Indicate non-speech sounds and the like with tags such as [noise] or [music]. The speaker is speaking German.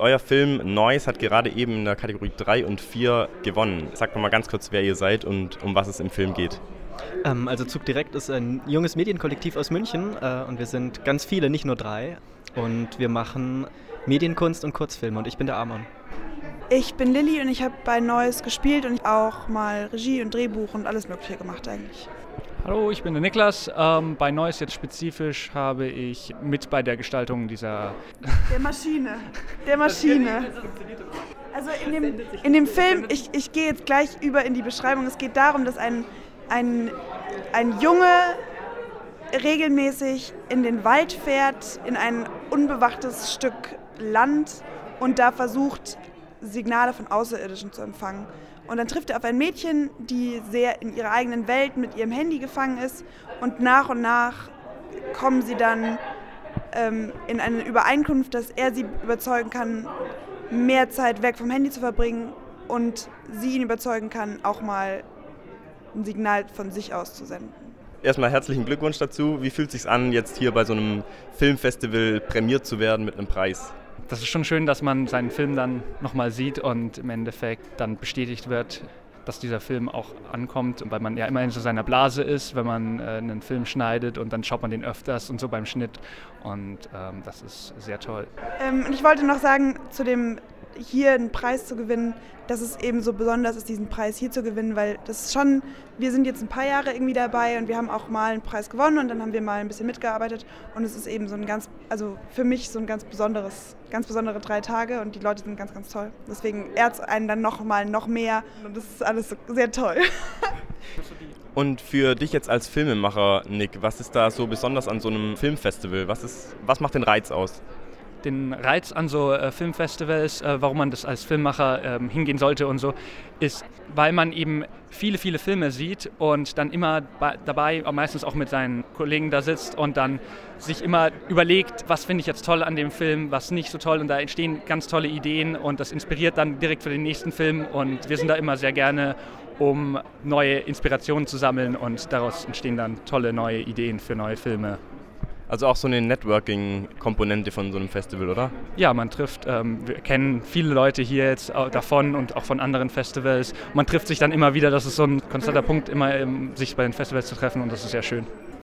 Euer Film Noise hat gerade eben in der Kategorie 3 und 4 gewonnen. Sagt mal ganz kurz, wer ihr seid und um was es im Film geht. Ähm, also Zug Direkt ist ein junges Medienkollektiv aus München äh, und wir sind ganz viele, nicht nur drei. Und wir machen Medienkunst und Kurzfilme und ich bin der Amon. Ich bin Lilly und ich habe bei Neues gespielt und auch mal Regie und Drehbuch und alles Mögliche gemacht eigentlich. Hallo, ich bin der Niklas. Ähm, bei Neues jetzt spezifisch habe ich mit bei der Gestaltung dieser. Der Maschine. Der Maschine. Also in dem, in dem Film, ich, ich gehe jetzt gleich über in die Beschreibung. Es geht darum, dass ein, ein, ein Junge regelmäßig in den Wald fährt, in ein unbewachtes Stück Land und da versucht, Signale von Außerirdischen zu empfangen. Und dann trifft er auf ein Mädchen, die sehr in ihrer eigenen Welt mit ihrem Handy gefangen ist. Und nach und nach kommen sie dann ähm, in eine Übereinkunft, dass er sie überzeugen kann, mehr Zeit weg vom Handy zu verbringen und sie ihn überzeugen kann, auch mal ein Signal von sich aus zu senden. Erstmal herzlichen Glückwunsch dazu. Wie fühlt es sich an, jetzt hier bei so einem Filmfestival prämiert zu werden mit einem Preis? Das ist schon schön, dass man seinen Film dann nochmal sieht und im Endeffekt dann bestätigt wird, dass dieser Film auch ankommt, weil man ja immer in so seiner Blase ist, wenn man äh, einen Film schneidet und dann schaut man den öfters und so beim Schnitt und ähm, das ist sehr toll. Ähm, ich wollte noch sagen, zu dem hier einen Preis zu gewinnen, dass es eben so besonders ist, diesen Preis hier zu gewinnen, weil das ist schon, wir sind jetzt ein paar Jahre irgendwie dabei und wir haben auch mal einen Preis gewonnen und dann haben wir mal ein bisschen mitgearbeitet und es ist eben so ein ganz, also für mich so ein ganz besonderes, ganz besondere drei Tage und die Leute sind ganz, ganz toll. Deswegen ehrt es einen dann noch mal noch mehr und das ist alles sehr toll. [laughs] Und für dich jetzt als Filmemacher, Nick, was ist da so besonders an so einem Filmfestival? Was, ist, was macht den Reiz aus? Den Reiz an so äh, Filmfestivals, äh, warum man das als Filmemacher ähm, hingehen sollte und so, ist, weil man eben viele, viele Filme sieht und dann immer dabei, meistens auch mit seinen Kollegen da sitzt und dann sich immer überlegt, was finde ich jetzt toll an dem Film, was nicht so toll und da entstehen ganz tolle Ideen und das inspiriert dann direkt für den nächsten Film und wir sind da immer sehr gerne um neue Inspirationen zu sammeln und daraus entstehen dann tolle neue Ideen für neue Filme. Also auch so eine Networking-Komponente von so einem Festival, oder? Ja, man trifft, ähm, wir kennen viele Leute hier jetzt davon und auch von anderen Festivals. Man trifft sich dann immer wieder, das ist so ein konstanter Punkt, immer ähm, sich bei den Festivals zu treffen und das ist sehr schön.